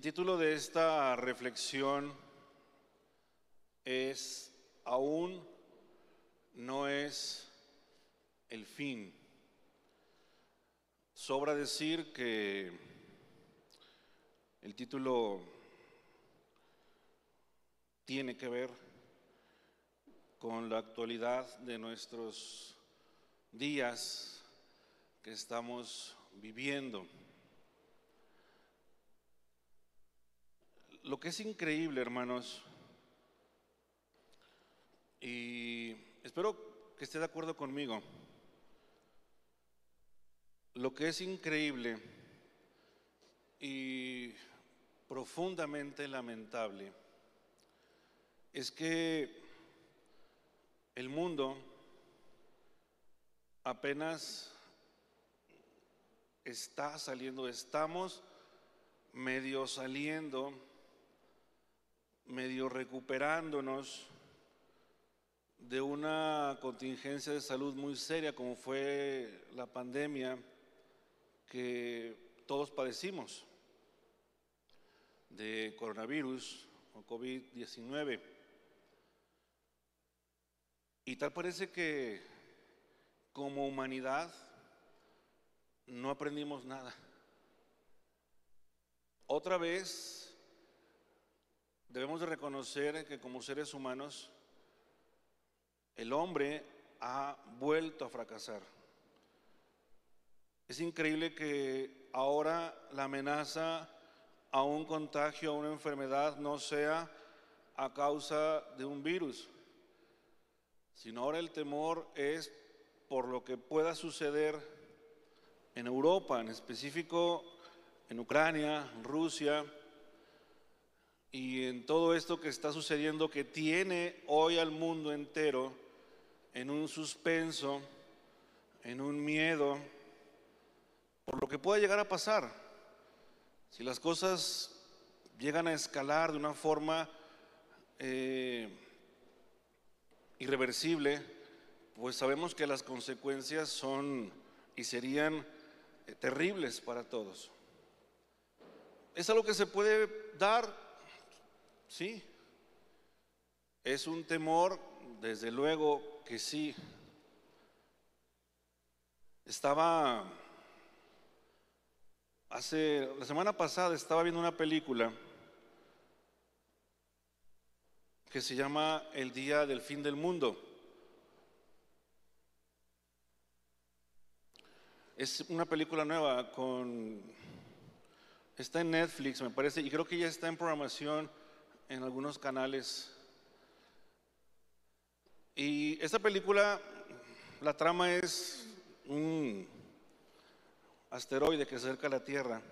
El título de esta reflexión es Aún no es el fin. Sobra decir que el título tiene que ver con la actualidad de nuestros días que estamos viviendo. Lo que es increíble, hermanos, y espero que esté de acuerdo conmigo, lo que es increíble y profundamente lamentable es que el mundo apenas está saliendo, estamos medio saliendo medio recuperándonos de una contingencia de salud muy seria como fue la pandemia que todos padecimos de coronavirus o COVID-19. Y tal parece que como humanidad no aprendimos nada. Otra vez debemos de reconocer que como seres humanos el hombre ha vuelto a fracasar. Es increíble que ahora la amenaza a un contagio, a una enfermedad, no sea a causa de un virus, sino ahora el temor es por lo que pueda suceder en Europa, en específico en Ucrania, Rusia, y en todo esto que está sucediendo que tiene hoy al mundo entero en un suspenso, en un miedo, por lo que puede llegar a pasar. Si las cosas llegan a escalar de una forma eh, irreversible, pues sabemos que las consecuencias son y serían eh, terribles para todos. Es algo que se puede dar Sí. Es un temor, desde luego que sí. Estaba, hace, la semana pasada estaba viendo una película que se llama El Día del Fin del Mundo. Es una película nueva con... Está en Netflix, me parece, y creo que ya está en programación en algunos canales. Y esta película, la trama es un asteroide que acerca a la Tierra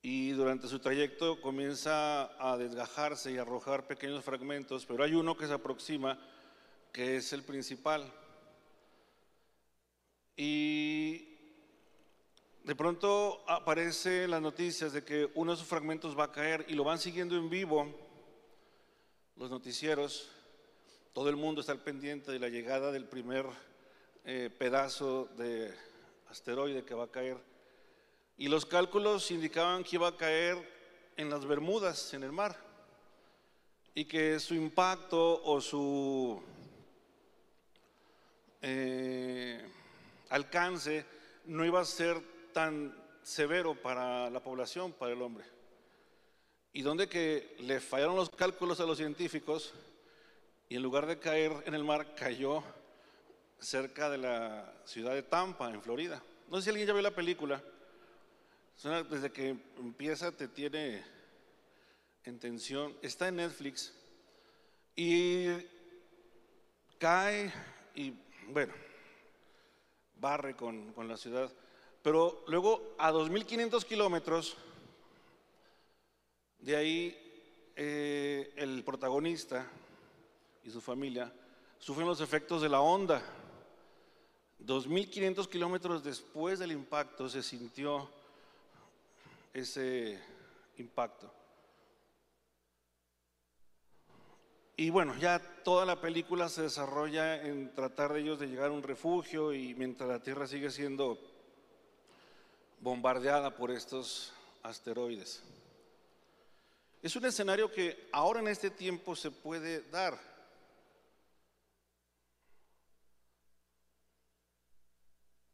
y durante su trayecto comienza a desgajarse y arrojar pequeños fragmentos, pero hay uno que se aproxima que es el principal. Y de pronto aparecen las noticias de que uno de esos fragmentos va a caer y lo van siguiendo en vivo los noticieros. Todo el mundo está al pendiente de la llegada del primer eh, pedazo de asteroide que va a caer. Y los cálculos indicaban que iba a caer en las Bermudas, en el mar, y que su impacto o su eh, alcance no iba a ser tan severo para la población, para el hombre. Y donde que le fallaron los cálculos a los científicos y en lugar de caer en el mar, cayó cerca de la ciudad de Tampa, en Florida. No sé si alguien ya vio la película. Desde que empieza te tiene en tensión. Está en Netflix. Y cae y, bueno, barre con, con la ciudad. Pero luego a 2.500 kilómetros, de ahí eh, el protagonista y su familia sufren los efectos de la onda. 2.500 kilómetros después del impacto se sintió ese impacto. Y bueno, ya toda la película se desarrolla en tratar de ellos de llegar a un refugio y mientras la Tierra sigue siendo bombardeada por estos asteroides. Es un escenario que ahora en este tiempo se puede dar.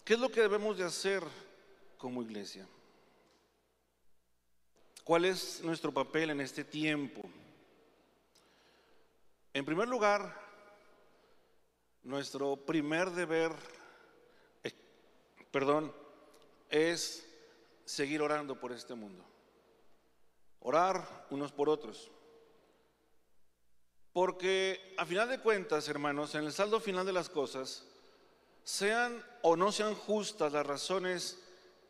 ¿Qué es lo que debemos de hacer como iglesia? ¿Cuál es nuestro papel en este tiempo? En primer lugar, nuestro primer deber, eh, perdón, es seguir orando por este mundo. Orar unos por otros. Porque a final de cuentas, hermanos, en el saldo final de las cosas, sean o no sean justas las razones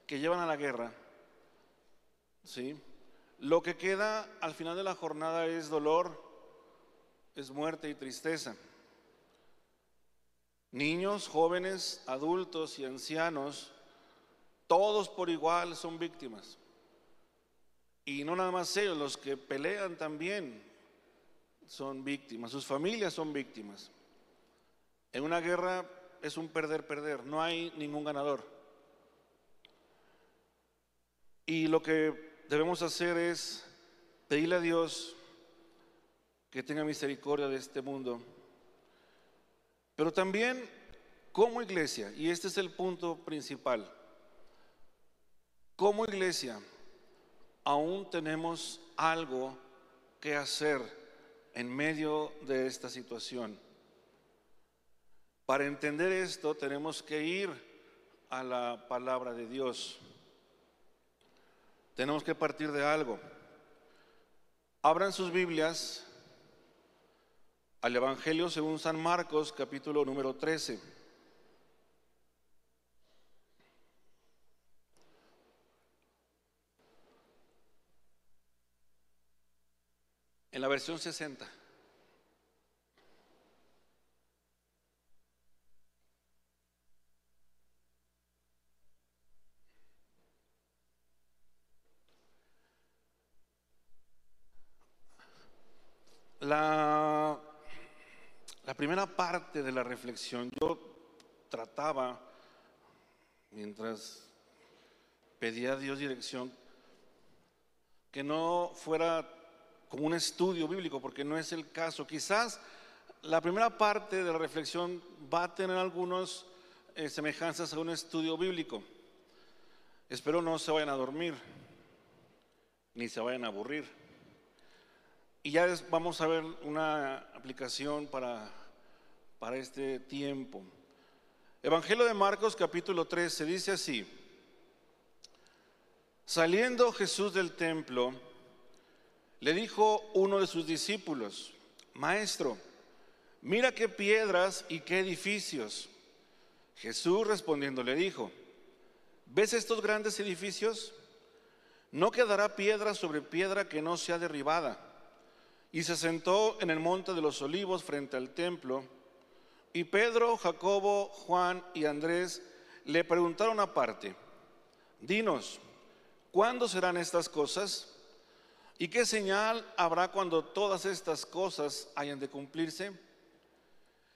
que llevan a la guerra, ¿sí? Lo que queda al final de la jornada es dolor, es muerte y tristeza. Niños, jóvenes, adultos y ancianos, todos por igual son víctimas. Y no nada más ellos, los que pelean también son víctimas, sus familias son víctimas. En una guerra es un perder-perder, no hay ningún ganador. Y lo que debemos hacer es pedirle a Dios que tenga misericordia de este mundo. Pero también como iglesia, y este es el punto principal, como iglesia aún tenemos algo que hacer en medio de esta situación. Para entender esto tenemos que ir a la palabra de Dios. Tenemos que partir de algo. Abran sus Biblias al Evangelio según San Marcos, capítulo número 13. En la versión 60. La, la primera parte de la reflexión, yo trataba, mientras pedía a Dios dirección, que no fuera como un estudio bíblico, porque no es el caso. Quizás la primera parte de la reflexión va a tener algunas eh, semejanzas a un estudio bíblico. Espero no se vayan a dormir, ni se vayan a aburrir. Y ya vamos a ver una aplicación para, para este tiempo. Evangelio de Marcos capítulo 3 se dice así. Saliendo Jesús del templo, le dijo uno de sus discípulos, Maestro, mira qué piedras y qué edificios. Jesús respondiendo le dijo, ¿ves estos grandes edificios? No quedará piedra sobre piedra que no sea derribada y se sentó en el monte de los olivos frente al templo. Y Pedro, Jacobo, Juan y Andrés le preguntaron aparte, dinos, ¿cuándo serán estas cosas? ¿Y qué señal habrá cuando todas estas cosas hayan de cumplirse?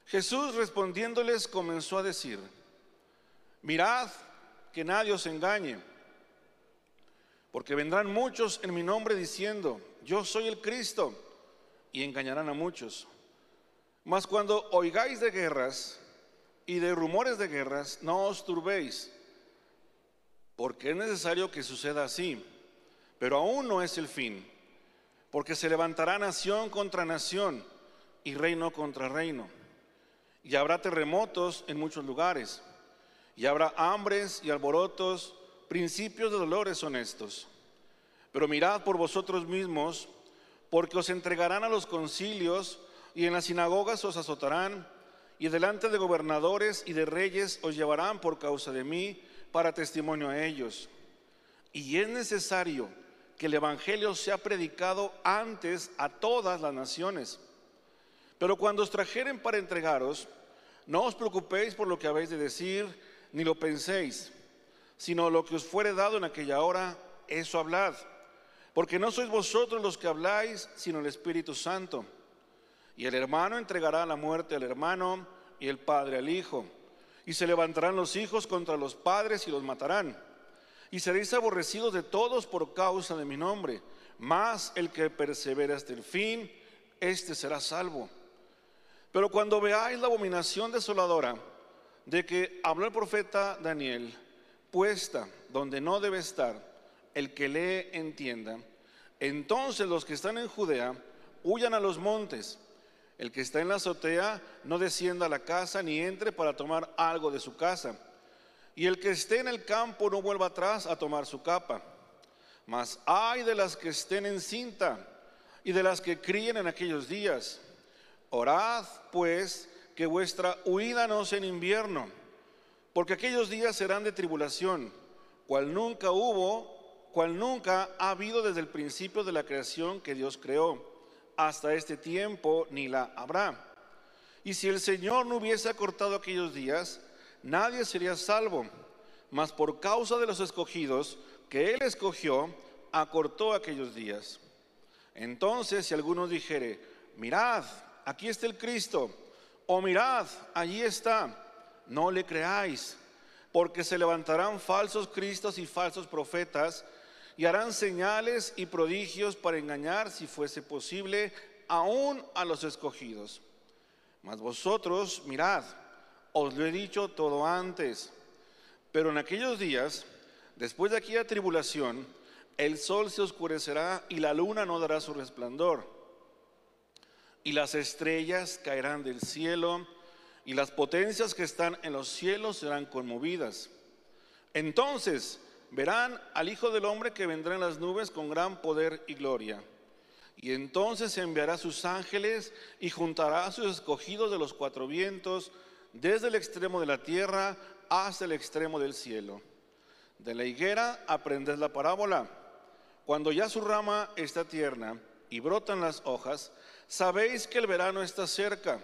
Jesús respondiéndoles comenzó a decir, mirad que nadie os engañe, porque vendrán muchos en mi nombre diciendo, yo soy el Cristo y engañarán a muchos. Mas cuando oigáis de guerras y de rumores de guerras, no os turbéis, porque es necesario que suceda así, pero aún no es el fin, porque se levantará nación contra nación y reino contra reino, y habrá terremotos en muchos lugares, y habrá hambres y alborotos, principios de dolores honestos. Pero mirad por vosotros mismos, porque os entregarán a los concilios y en las sinagogas os azotarán y delante de gobernadores y de reyes os llevarán por causa de mí para testimonio a ellos. Y es necesario que el Evangelio sea predicado antes a todas las naciones. Pero cuando os trajeren para entregaros, no os preocupéis por lo que habéis de decir, ni lo penséis, sino lo que os fuere dado en aquella hora, eso hablad porque no sois vosotros los que habláis, sino el Espíritu Santo. Y el hermano entregará la muerte al hermano y el padre al hijo. Y se levantarán los hijos contra los padres y los matarán. Y seréis aborrecidos de todos por causa de mi nombre. Mas el que persevera hasta el fin, éste será salvo. Pero cuando veáis la abominación desoladora de que habló el profeta Daniel, puesta donde no debe estar, el que lee entienda, entonces los que están en Judea huyan a los montes. El que está en la azotea no descienda a la casa ni entre para tomar algo de su casa. Y el que esté en el campo no vuelva atrás a tomar su capa. Mas hay de las que estén en cinta y de las que críen en aquellos días. Orad pues que vuestra huida no sea en invierno, porque aquellos días serán de tribulación, cual nunca hubo, cual nunca ha habido desde el principio de la creación que Dios creó hasta este tiempo ni la habrá. Y si el Señor no hubiese acortado aquellos días, nadie sería salvo. Mas por causa de los escogidos que Él escogió, acortó aquellos días. Entonces, si alguno dijere, mirad, aquí está el Cristo, o mirad, allí está, no le creáis, porque se levantarán falsos cristos y falsos profetas y harán señales y prodigios para engañar, si fuese posible, aún a los escogidos. Mas vosotros, mirad, os lo he dicho todo antes, pero en aquellos días, después de aquella tribulación, el sol se oscurecerá y la luna no dará su resplandor, y las estrellas caerán del cielo, y las potencias que están en los cielos serán conmovidas. Entonces, verán al Hijo del Hombre que vendrá en las nubes con gran poder y gloria. Y entonces enviará sus ángeles y juntará a sus escogidos de los cuatro vientos, desde el extremo de la tierra hasta el extremo del cielo. De la higuera aprended la parábola. Cuando ya su rama está tierna y brotan las hojas, sabéis que el verano está cerca.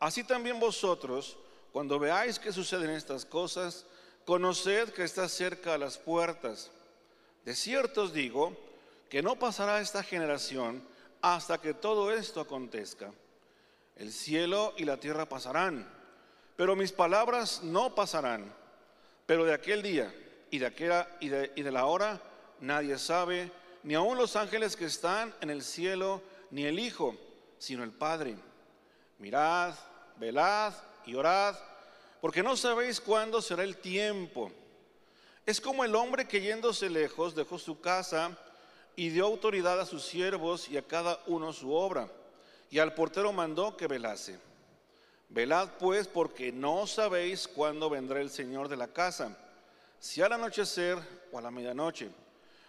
Así también vosotros, cuando veáis que suceden estas cosas, conoced que está cerca a las puertas. De cierto os digo que no pasará esta generación hasta que todo esto acontezca. El cielo y la tierra pasarán, pero mis palabras no pasarán. Pero de aquel día y de, aquella, y de, la hora nadie sabe, ni aun los ángeles que están en el cielo, ni el Hijo, sino el Padre. Mirad, velad y orad porque no sabéis cuándo será el tiempo. Es como el hombre que yéndose lejos dejó su casa y dio autoridad a sus siervos y a cada uno su obra, y al portero mandó que velase. Velad pues porque no sabéis cuándo vendrá el Señor de la casa, si al anochecer o a la medianoche,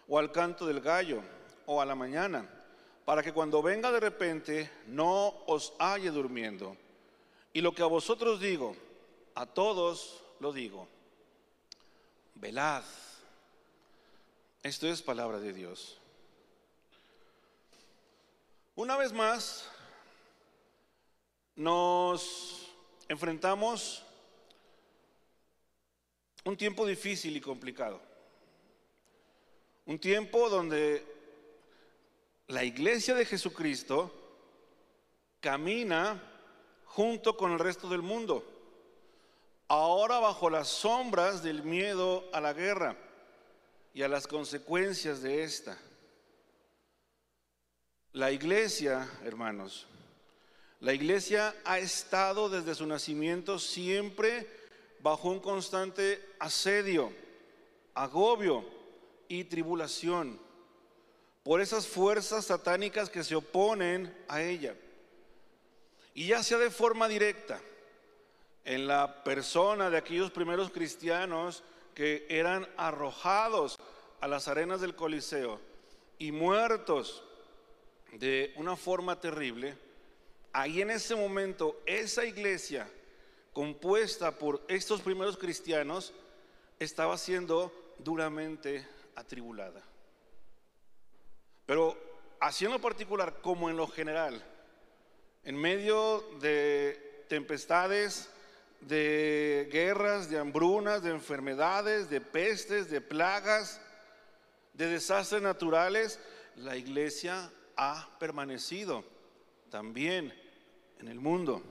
o al canto del gallo, o a la mañana, para que cuando venga de repente no os halle durmiendo. Y lo que a vosotros digo, a todos lo digo, velad. Esto es palabra de Dios. Una vez más, nos enfrentamos un tiempo difícil y complicado. Un tiempo donde la iglesia de Jesucristo camina junto con el resto del mundo ahora bajo las sombras del miedo a la guerra y a las consecuencias de esta. La iglesia, hermanos, la iglesia ha estado desde su nacimiento siempre bajo un constante asedio, agobio y tribulación por esas fuerzas satánicas que se oponen a ella. Y ya sea de forma directa, en la persona de aquellos primeros cristianos que eran arrojados a las arenas del Coliseo y muertos de una forma terrible, ahí en ese momento esa iglesia compuesta por estos primeros cristianos estaba siendo duramente atribulada. Pero así en lo particular como en lo general, en medio de tempestades, de guerras, de hambrunas, de enfermedades, de pestes, de plagas, de desastres naturales, la iglesia ha permanecido también en el mundo,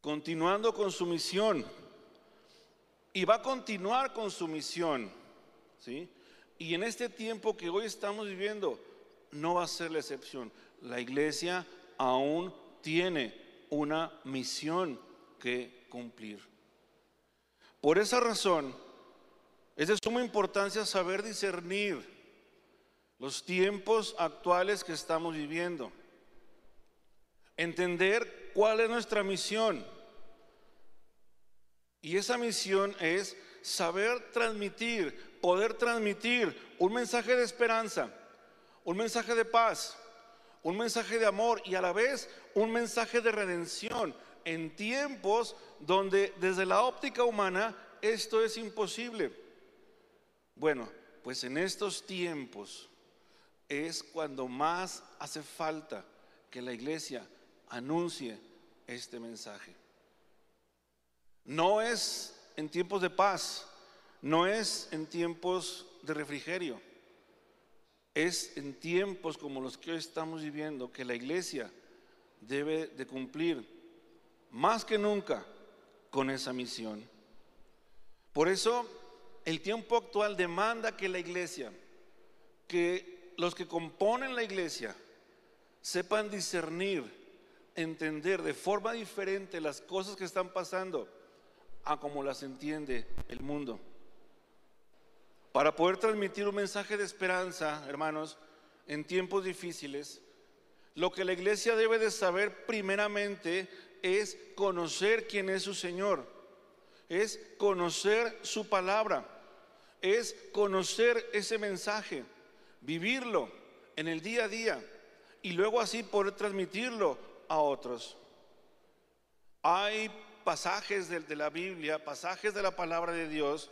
continuando con su misión. y va a continuar con su misión. ¿sí? Y en este tiempo que hoy estamos viviendo, no va a ser la excepción. La iglesia aún tiene una misión que cumplir. Por esa razón, es de suma importancia saber discernir los tiempos actuales que estamos viviendo. Entender cuál es nuestra misión. Y esa misión es saber transmitir, poder transmitir un mensaje de esperanza, un mensaje de paz, un mensaje de amor y a la vez un mensaje de redención en tiempos donde desde la óptica humana esto es imposible. Bueno, pues en estos tiempos es cuando más hace falta que la iglesia anuncie este mensaje. No es en tiempos de paz, no es en tiempos de refrigerio, es en tiempos como los que hoy estamos viviendo que la iglesia debe de cumplir más que nunca con esa misión. Por eso el tiempo actual demanda que la iglesia, que los que componen la iglesia sepan discernir, entender de forma diferente las cosas que están pasando a como las entiende el mundo. Para poder transmitir un mensaje de esperanza, hermanos, en tiempos difíciles, lo que la iglesia debe de saber primeramente es conocer quién es su Señor, es conocer su palabra, es conocer ese mensaje vivirlo en el día a día y luego así poder transmitirlo otros. Hay pasajes de, la Biblia, pasajes de la palabra de Dios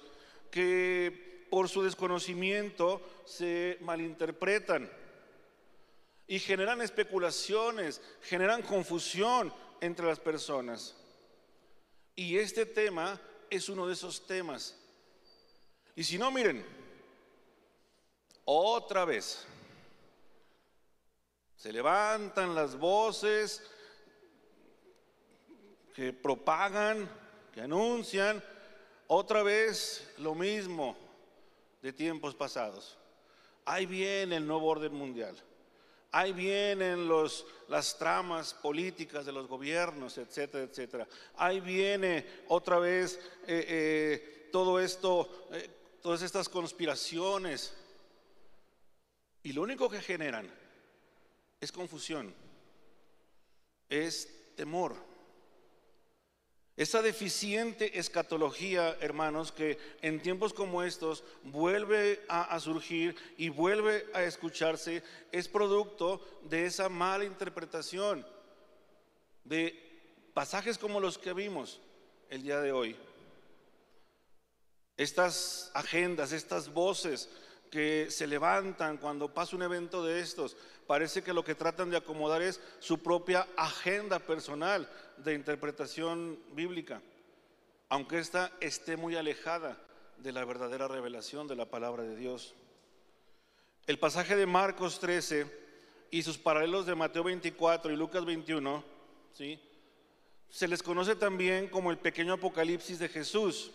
que por su desconocimiento se malinterpretan y generan especulaciones, generan confusión entre las personas. Y este tema es uno de esos temas. Y si no, miren, otra vez. Se levantan las voces que propagan, que anuncian, otra vez lo mismo de tiempos pasados. Ahí viene el nuevo orden mundial. Ahí vienen los, las tramas políticas de los gobiernos, etcétera, etcétera. Ahí viene otra vez eh, eh, todo esto, eh, todas estas conspiraciones. Y lo único que generan es confusión, es temor. Esa deficiente escatología, hermanos, que en tiempos como estos vuelve a, surgir y vuelve a escucharse, es producto de esa mala interpretación de pasajes como los que vimos el día de hoy. Estas agendas, estas voces que se levantan cuando pasa un evento de estos. Parece que lo que tratan de acomodar es su propia agenda personal de interpretación bíblica, aunque ésta esté muy alejada de la verdadera revelación de la palabra de Dios. El pasaje de Marcos 13 y sus paralelos de Mateo 24 y Lucas 21, ¿sí? se les conoce también como el pequeño apocalipsis de Jesús.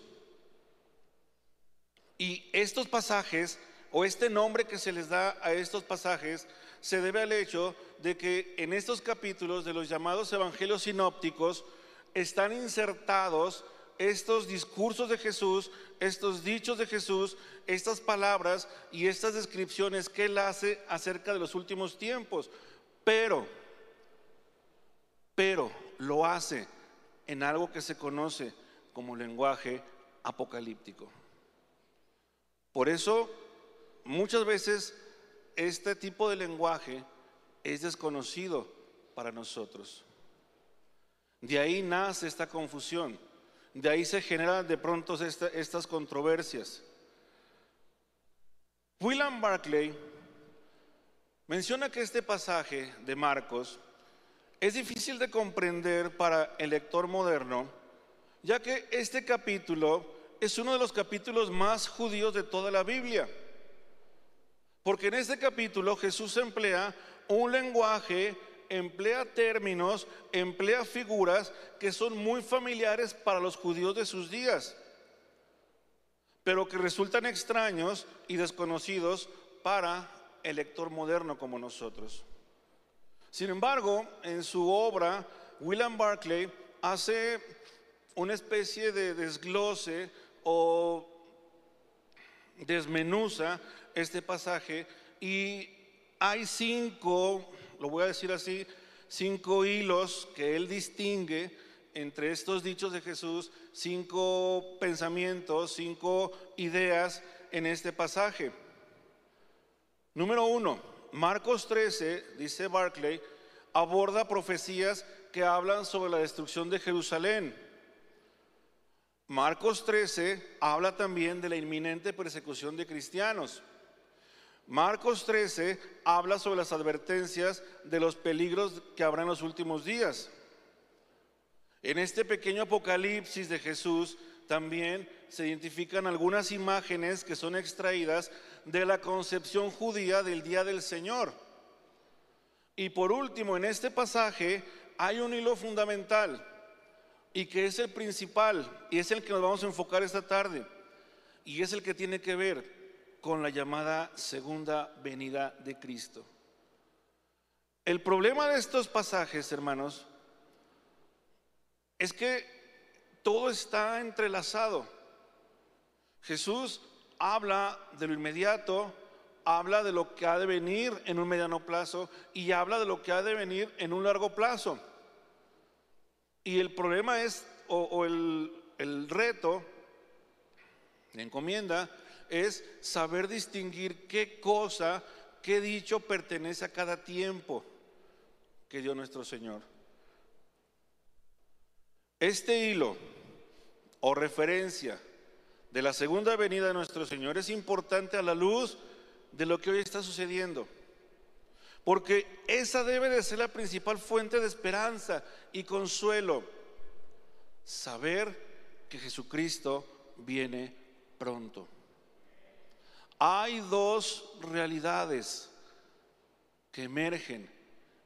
Y estos pasajes o este nombre que se les da a estos pasajes se debe al hecho de que en estos capítulos de los llamados evangelios sinópticos están insertados estos discursos de Jesús, estos dichos de Jesús, estas palabras y estas descripciones que él hace acerca de los últimos tiempos. Pero, pero lo hace en algo que se conoce como lenguaje apocalíptico. Por eso muchas veces este tipo de lenguaje es desconocido para nosotros. De ahí nace esta confusión, de ahí se generan de pronto estas controversias. William Barclay menciona que este pasaje de Marcos es difícil de comprender para el lector moderno, ya que este capítulo es uno de los capítulos más judíos de toda la Biblia. Porque en este capítulo Jesús emplea un lenguaje, emplea términos, emplea figuras que son muy familiares para los judíos de sus días. pero que resultan extraños y desconocidos para el lector moderno como nosotros. Sin embargo, en su obra, William Barclay hace una especie de desglose o desmenuza este pasaje y hay cinco, lo voy a decir así, cinco hilos que él distingue entre estos dichos de Jesús, cinco pensamientos, cinco ideas en este pasaje. Número uno, Marcos 13, dice Barclay, aborda profecías que hablan sobre la destrucción de Jerusalén. Marcos 13 habla también de la inminente persecución de cristianos. Marcos 13 habla sobre las advertencias de los peligros que habrá en los últimos días. En este pequeño apocalipsis de Jesús también se identifican algunas imágenes que son extraídas de la concepción judía del día del Señor. Y por último, en este pasaje hay un hilo fundamental y que es el principal y es el que nos vamos a enfocar esta tarde y es el que tiene que ver con la llamada segunda venida de Cristo. El problema de estos pasajes, hermanos, es que todo está entrelazado. Jesús habla de lo inmediato, habla de lo que ha de venir en un mediano plazo y habla de lo que ha de venir en un largo plazo. Y el problema es, o, el, el reto, la encomienda, es saber distinguir qué cosa, qué dicho pertenece a cada tiempo que dio nuestro Señor. Este hilo o referencia de la segunda venida de nuestro Señor es importante a la luz de lo que hoy está sucediendo. Porque esa debe de ser la principal fuente de esperanza y consuelo. Saber que Jesucristo viene pronto. Hay dos realidades que emergen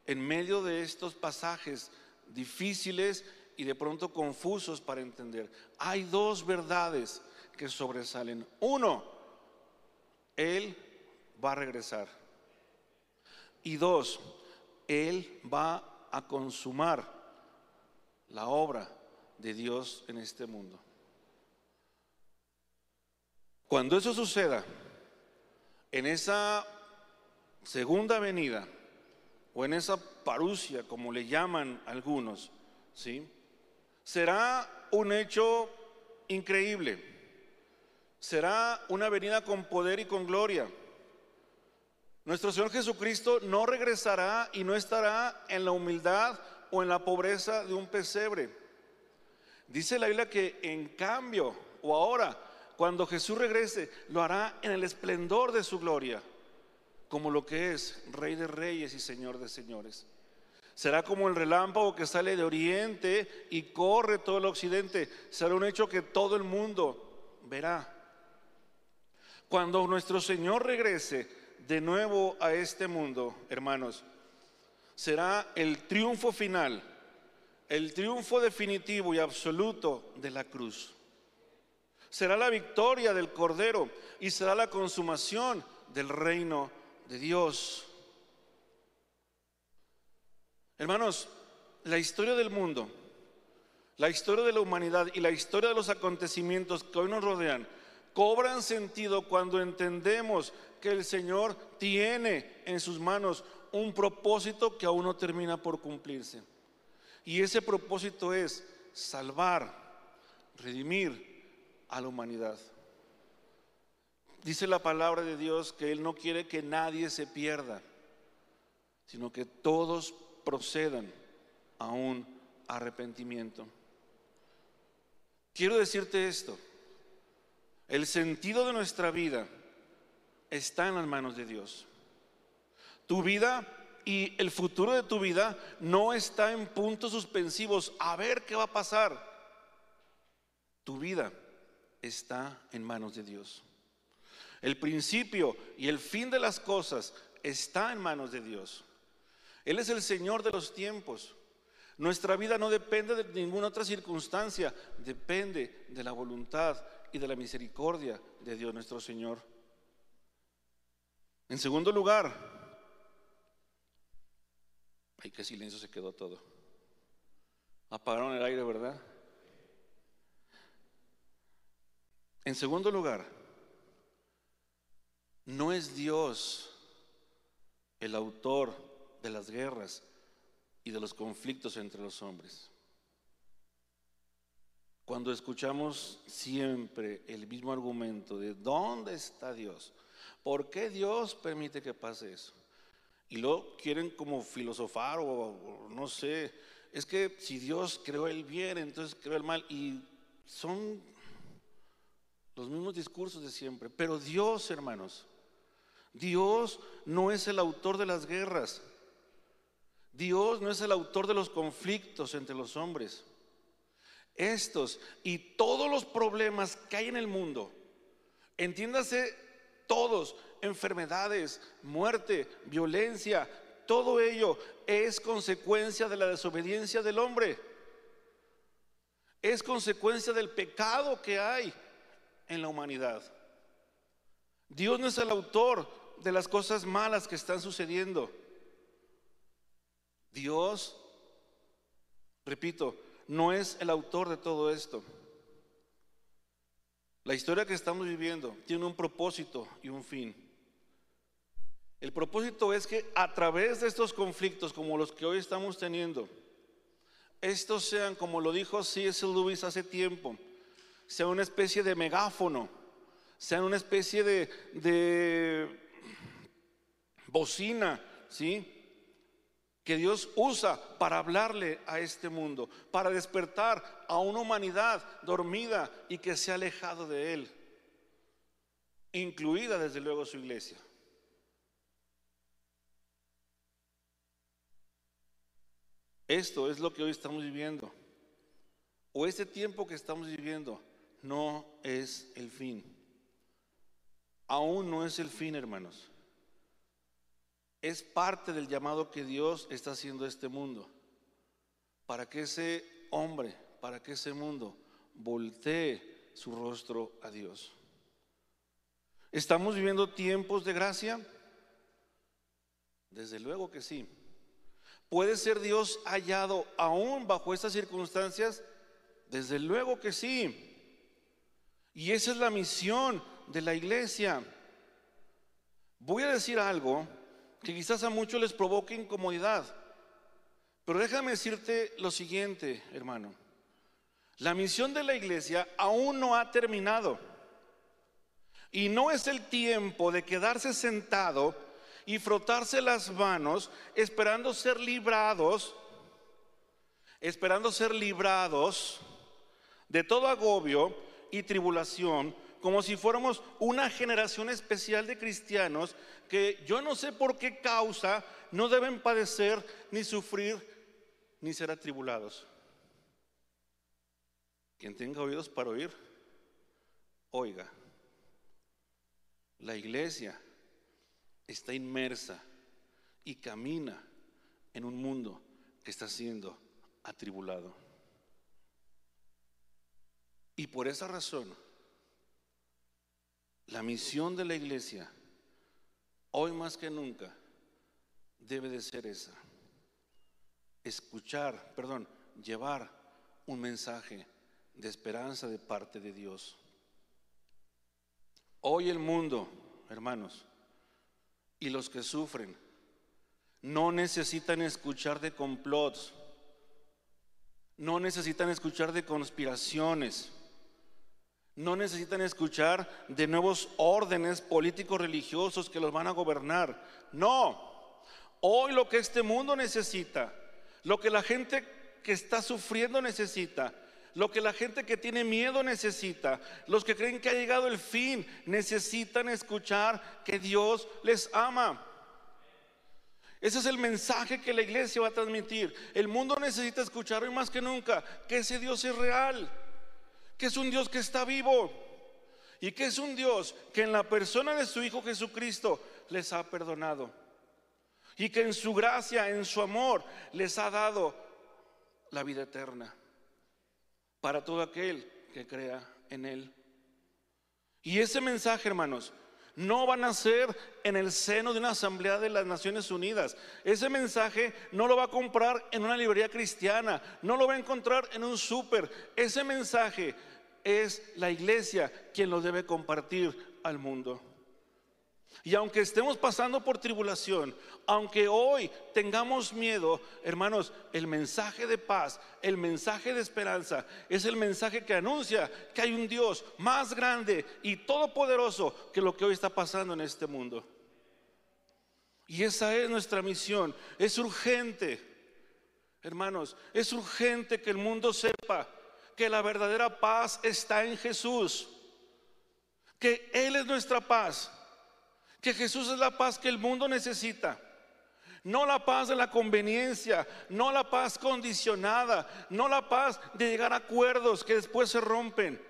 en medio de estos pasajes difíciles y de pronto confusos para entender. Hay dos verdades que sobresalen. Uno, Él va a regresar. Y dos, Él va a consumar la obra de Dios en este mundo. Cuando eso suceda, en esa segunda venida, o en esa parucia, como le llaman algunos, ¿sí? será un hecho increíble. Será una venida con poder y con gloria. Nuestro Señor Jesucristo no regresará y no estará en la humildad o en la pobreza de un pesebre. Dice la Biblia que en cambio, o ahora, cuando Jesús regrese, lo hará en el esplendor de su gloria, como lo que es Rey de Reyes y Señor de Señores. Será como el relámpago que sale de oriente y corre todo el occidente. Será un hecho que todo el mundo verá. Cuando nuestro Señor regrese, de nuevo a este mundo, hermanos, será el triunfo final, el triunfo definitivo y absoluto de la cruz. Será la victoria del Cordero y será la consumación del reino de Dios. Hermanos, la historia del mundo, la historia de la humanidad y la historia de los acontecimientos que hoy nos rodean cobran sentido cuando entendemos que el Señor tiene en sus manos un propósito que aún no termina por cumplirse. Y ese propósito es salvar, redimir a la humanidad. Dice la palabra de Dios que Él no quiere que nadie se pierda, sino que todos procedan a un arrepentimiento. Quiero decirte esto, el sentido de nuestra vida está en las manos de Dios. Tu vida y el futuro de tu vida no está en puntos suspensivos. A ver qué va a pasar. Tu vida está en manos de Dios. El principio y el fin de las cosas está en manos de Dios. Él es el Señor de los tiempos. Nuestra vida no depende de ninguna otra circunstancia, depende de la voluntad y de la misericordia de Dios nuestro Señor. En segundo lugar, ay, qué silencio se quedó todo. Apagaron el aire, ¿verdad? En segundo lugar, no es Dios el autor de las guerras y de los conflictos entre los hombres. Cuando escuchamos siempre el mismo argumento de ¿dónde está Dios? ¿Por qué Dios permite que pase eso? Y luego quieren como filosofar o, no sé, es que si Dios creó el bien, entonces creó el mal. Y son los mismos discursos de siempre. Pero Dios, hermanos, Dios no es el autor de las guerras. Dios no es el autor de los conflictos entre los hombres estos y todos los problemas que hay en el mundo, entiéndase todos, enfermedades, muerte, violencia, todo ello es consecuencia de la desobediencia del hombre. Es consecuencia del pecado que hay en la humanidad. Dios no es el autor de las cosas malas que están sucediendo. Dios, repito, no es el autor de todo esto. La historia que estamos viviendo tiene un propósito y un fin. El propósito es que a través de estos conflictos como los que hoy estamos teniendo, estos sean, como lo dijo C.S. Lewis hace tiempo, sea una especie de megáfono, sean una especie de, de bocina, ¿sí? que Dios usa para hablarle a este mundo, para despertar a una humanidad dormida y que se ha alejado de Él, incluida desde luego su iglesia. Esto es lo que hoy estamos viviendo. O este tiempo que estamos viviendo no es el fin. Aún no es el fin, hermanos es parte del llamado que Dios está haciendo a este mundo. Para que ese hombre, para que ese mundo voltee su rostro a Dios. ¿Estamos viviendo tiempos de gracia? Desde luego que sí. ¿Puede ser Dios hallado aún bajo estas circunstancias? Desde luego que sí. Y esa es la misión de la iglesia. Voy a decir algo que quizás a muchos les provoque incomodidad. Pero déjame decirte lo siguiente, hermano. La misión de la iglesia aún no ha terminado. Y no es el tiempo de quedarse sentado y frotarse las manos esperando ser librados, esperando ser librados de todo agobio y tribulación como si fuéramos una generación especial de cristianos que yo no sé por qué causa no deben padecer ni sufrir ni ser atribulados. Quien tenga oídos para oír, oiga. La iglesia está inmersa y camina en un mundo que está siendo atribulado. Y por esa razón, la misión de la iglesia, hoy más que nunca, debe de ser esa. Escuchar, perdón, llevar un mensaje de esperanza de parte de Dios. Hoy el mundo, hermanos, y los que sufren, no necesitan escuchar de complots, no necesitan escuchar de conspiraciones no necesitan escuchar de nuevos órdenes políticos religiosos que los van a gobernar. No, hoy lo que este mundo necesita, lo que la gente que está sufriendo necesita, lo que la gente que tiene miedo necesita, los que creen que ha llegado el fin, necesitan escuchar que Dios les ama. Ese es el mensaje que la iglesia va a transmitir. El mundo necesita escuchar hoy más que nunca que ese Dios es real que es un Dios que está vivo y que es un Dios que en la persona de su Hijo Jesucristo les ha perdonado y que en su gracia, en su amor, les ha dado la vida eterna para todo aquel que crea en Él. Y ese mensaje, hermanos, no van a ser en el seno de una asamblea de las Naciones Unidas. Ese mensaje no lo va a comprar en una librería cristiana, no lo va a encontrar en un súper. Ese mensaje es la iglesia quien lo debe compartir al mundo. Y aunque estemos pasando por tribulación, aunque hoy tengamos miedo, hermanos, el mensaje de paz, el mensaje de esperanza, es el mensaje que anuncia que hay un Dios más grande y todopoderoso que lo que hoy está pasando en este mundo. Y esa es nuestra misión. Es urgente, hermanos, es urgente que el mundo sepa que la verdadera paz está en Jesús, que Él es nuestra paz que Jesús es la paz que el mundo necesita. No la paz de la conveniencia, no la paz condicionada, no la paz de llegar a acuerdos que después se rompen.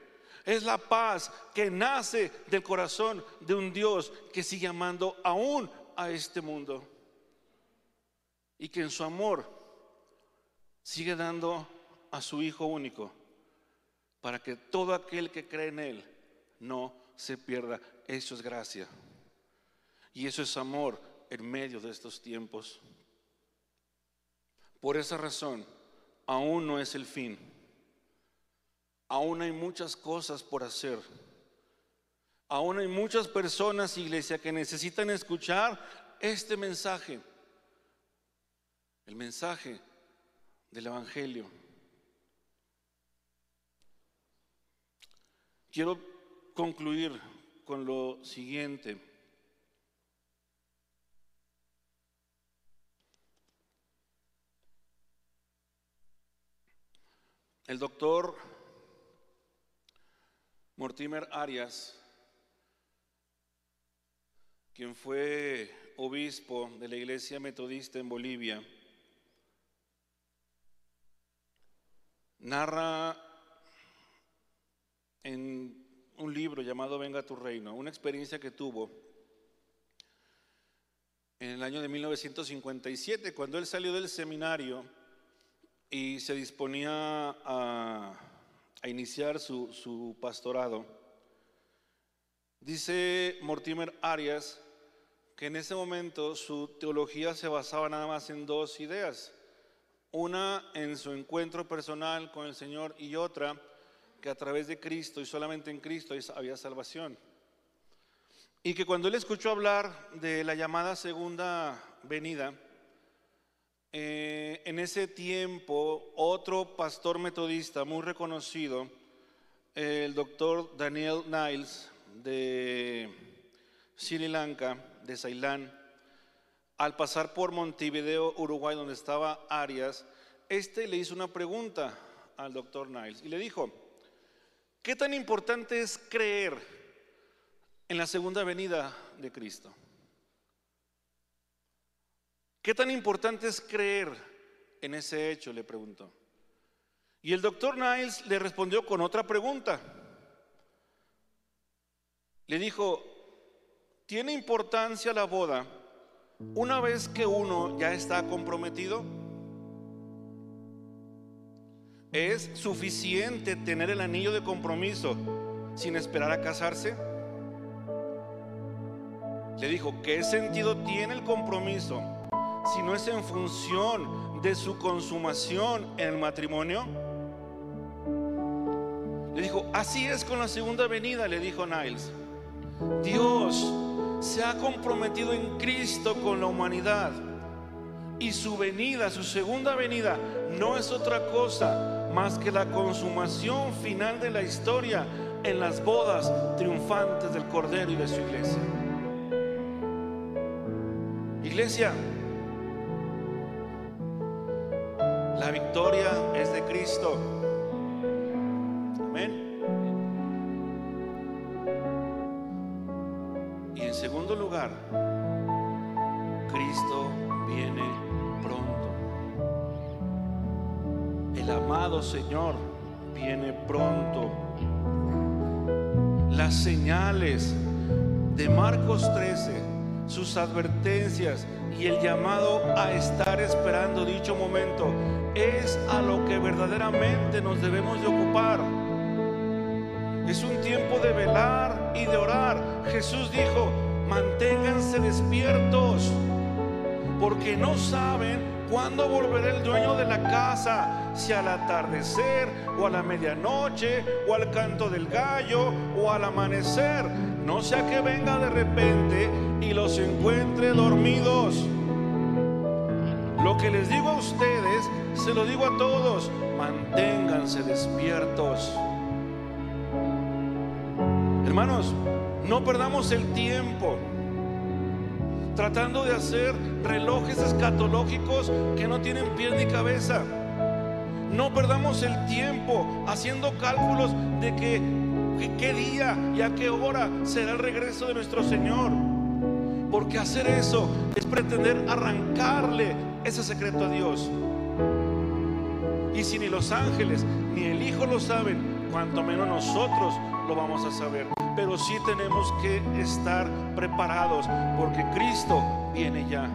Es la paz que nace del corazón de un Dios que sigue amando aún a este mundo. Y que en su amor sigue dando a su Hijo único para que todo aquel que cree en Él no se pierda. Eso es gracia. Y eso es amor en medio de estos tiempos. Por esa razón, aún no es el fin. Aún hay muchas cosas por hacer. Aún hay muchas personas, iglesia, que necesitan escuchar este mensaje. El mensaje del Evangelio. Quiero concluir con lo siguiente. El doctor Mortimer Arias, quien fue obispo de la iglesia metodista en Bolivia, narra en un libro llamado Venga tu reino, una experiencia que tuvo en el año de 1957, cuando él salió del seminario y se disponía a, iniciar su, su pastorado. Dice Mortimer Arias que en ese momento su teología se basaba nada más en dos ideas. Una en su encuentro personal con el Señor y otra que a través de Cristo y solamente en Cristo había salvación. Y que cuando él escuchó hablar de la llamada segunda venida, eh, en ese tiempo, otro pastor metodista muy reconocido, el doctor Daniel Niles de Sri Lanka, de Ceilán, al pasar por Montevideo, Uruguay, donde estaba Arias, este le hizo una pregunta al doctor Niles y le dijo, ¿qué tan importante es creer en la segunda venida de Cristo? ¿Qué tan importante es creer en ese hecho? Le preguntó. Y el doctor Niles le respondió con otra pregunta. Le dijo, ¿tiene importancia la boda una vez que uno ya está comprometido? ¿Es suficiente tener el anillo de compromiso sin esperar a casarse? Le dijo, ¿qué sentido tiene el compromiso si no es en función de su consumación en el matrimonio? Le dijo, así es con la segunda venida, le dijo Niles. Dios se ha comprometido en Cristo con la humanidad. Y su venida, su segunda venida, no es otra cosa más que la consumación final de la historia en las bodas triunfantes del Cordero y de su iglesia. Iglesia, La victoria es de Cristo. Amén. Y en segundo lugar, Señor viene pronto. Las señales de Marcos 13, sus advertencias y el llamado a estar esperando dicho momento es a lo que verdaderamente nos debemos de ocupar. Es un tiempo de velar y de orar. Jesús dijo, manténganse despiertos, porque no saben cuándo volverá el dueño de la casa, si al atardecer o a la medianoche o al canto del gallo o al amanecer. No sea que venga de repente y los encuentre dormidos. Lo que les digo a ustedes, se lo digo a todos, manténganse despiertos. Hermanos, no perdamos el tiempo tratando de hacer relojes escatológicos que no tienen pies ni cabeza. No perdamos el tiempo haciendo cálculos de que, qué día y a qué hora será el regreso de nuestro Señor. Porque hacer eso es pretender arrancarle ese secreto a Dios. Y si ni los ángeles ni el Hijo lo saben, cuanto menos nosotros lo vamos a saber. Pero sí tenemos que estar preparados porque Cristo viene ya.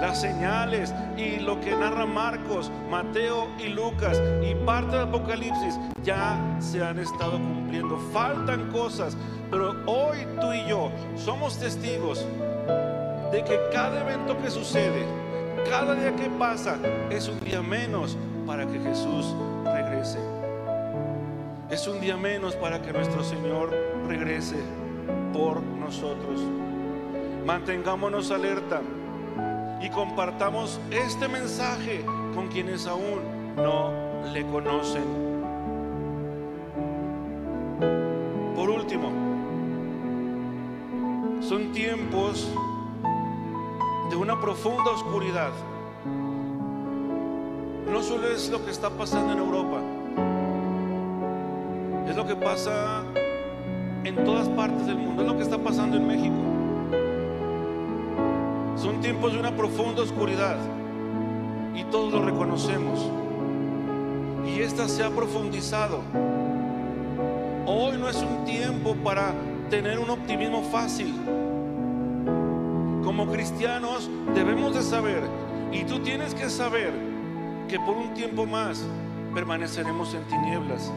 Las señales y lo que narra Marcos, Mateo y Lucas y parte del Apocalipsis ya se han estado cumpliendo. Faltan cosas, pero hoy tú y yo somos testigos de que cada evento que sucede, cada día que pasa, es un día menos para que Jesús. Es un día menos para que nuestro Señor regrese por nosotros. Mantengámonos alerta y compartamos este mensaje con quienes aún no le conocen. Por último, son tiempos de una profunda oscuridad. No solo es lo que está pasando en Europa, lo que pasa en todas partes del mundo, es lo que está pasando en México. Son tiempos de una profunda oscuridad y todos lo reconocemos. Y esta se ha profundizado. Hoy no es un tiempo para tener un optimismo fácil. Como cristianos debemos de saber, y tú tienes que saber, que por un tiempo más permaneceremos en tinieblas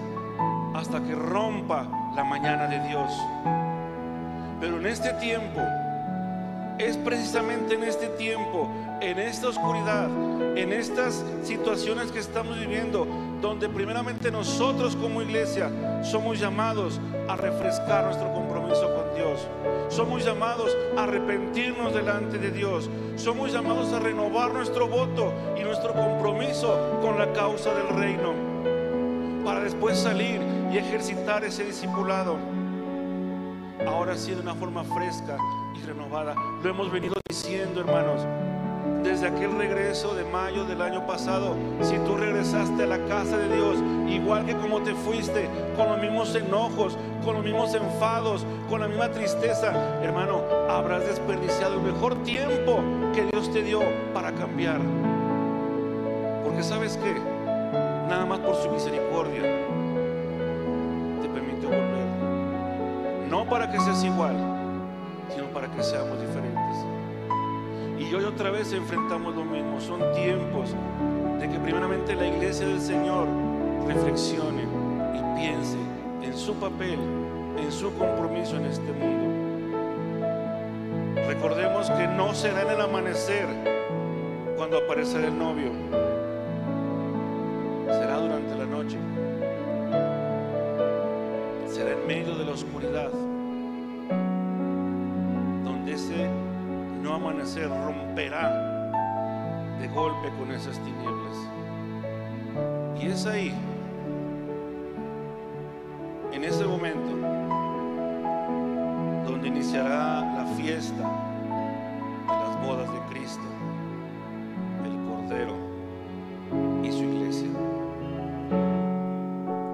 hasta que rompa la mañana de Dios. Pero en este tiempo, es precisamente en este tiempo, en esta oscuridad, en estas situaciones que estamos viviendo, donde primeramente nosotros como iglesia somos llamados a refrescar nuestro compromiso con Dios. Somos llamados a arrepentirnos delante de Dios. Somos llamados a renovar nuestro voto y nuestro compromiso con la causa del reino. Para después salir y ejercitar ese discipulado. Ahora sí de una forma fresca y renovada. Lo hemos venido diciendo, hermanos, desde aquel regreso de mayo del año pasado. Si tú regresaste a la casa de Dios, igual que como te fuiste, con los mismos enojos, con los mismos enfados, con la misma tristeza, hermano, habrás desperdiciado el mejor tiempo que Dios te dio para cambiar. Porque sabes que nada más por su misericordia igual, sino para que seamos diferentes. Y hoy otra vez enfrentamos lo mismo. Son tiempos de que primeramente la iglesia del Señor reflexione y piense en su papel, en su compromiso en este mundo. Recordemos que no será en el amanecer cuando aparecerá el novio. Será durante la noche. Será en medio de la oscuridad. Amanecer romperá de golpe con esas tinieblas. Y es ahí, en ese momento, donde iniciará la fiesta de las bodas de Cristo, el Cordero y su iglesia.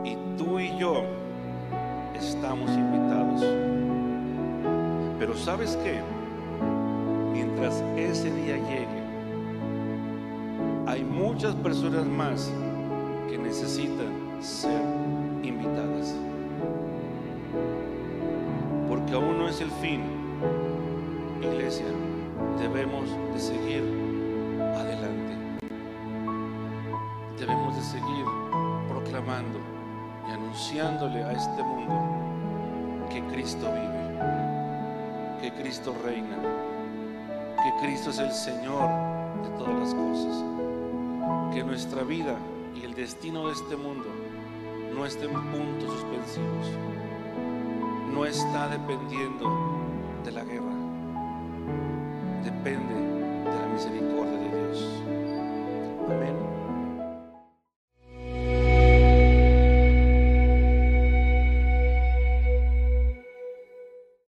Y tú y yo estamos invitados. Pero ¿sabes qué? Ese día llegue, hay muchas personas más que necesitan ser invitadas. Porque aún no es el fin, iglesia. Debemos de seguir adelante. Debemos de seguir proclamando y anunciándole a este mundo que Cristo vive, que Cristo reina, Cristo es el Señor de todas las cosas, que nuestra vida y el destino de este mundo no estén puntos suspensivos, no está dependiendo de la guerra, depende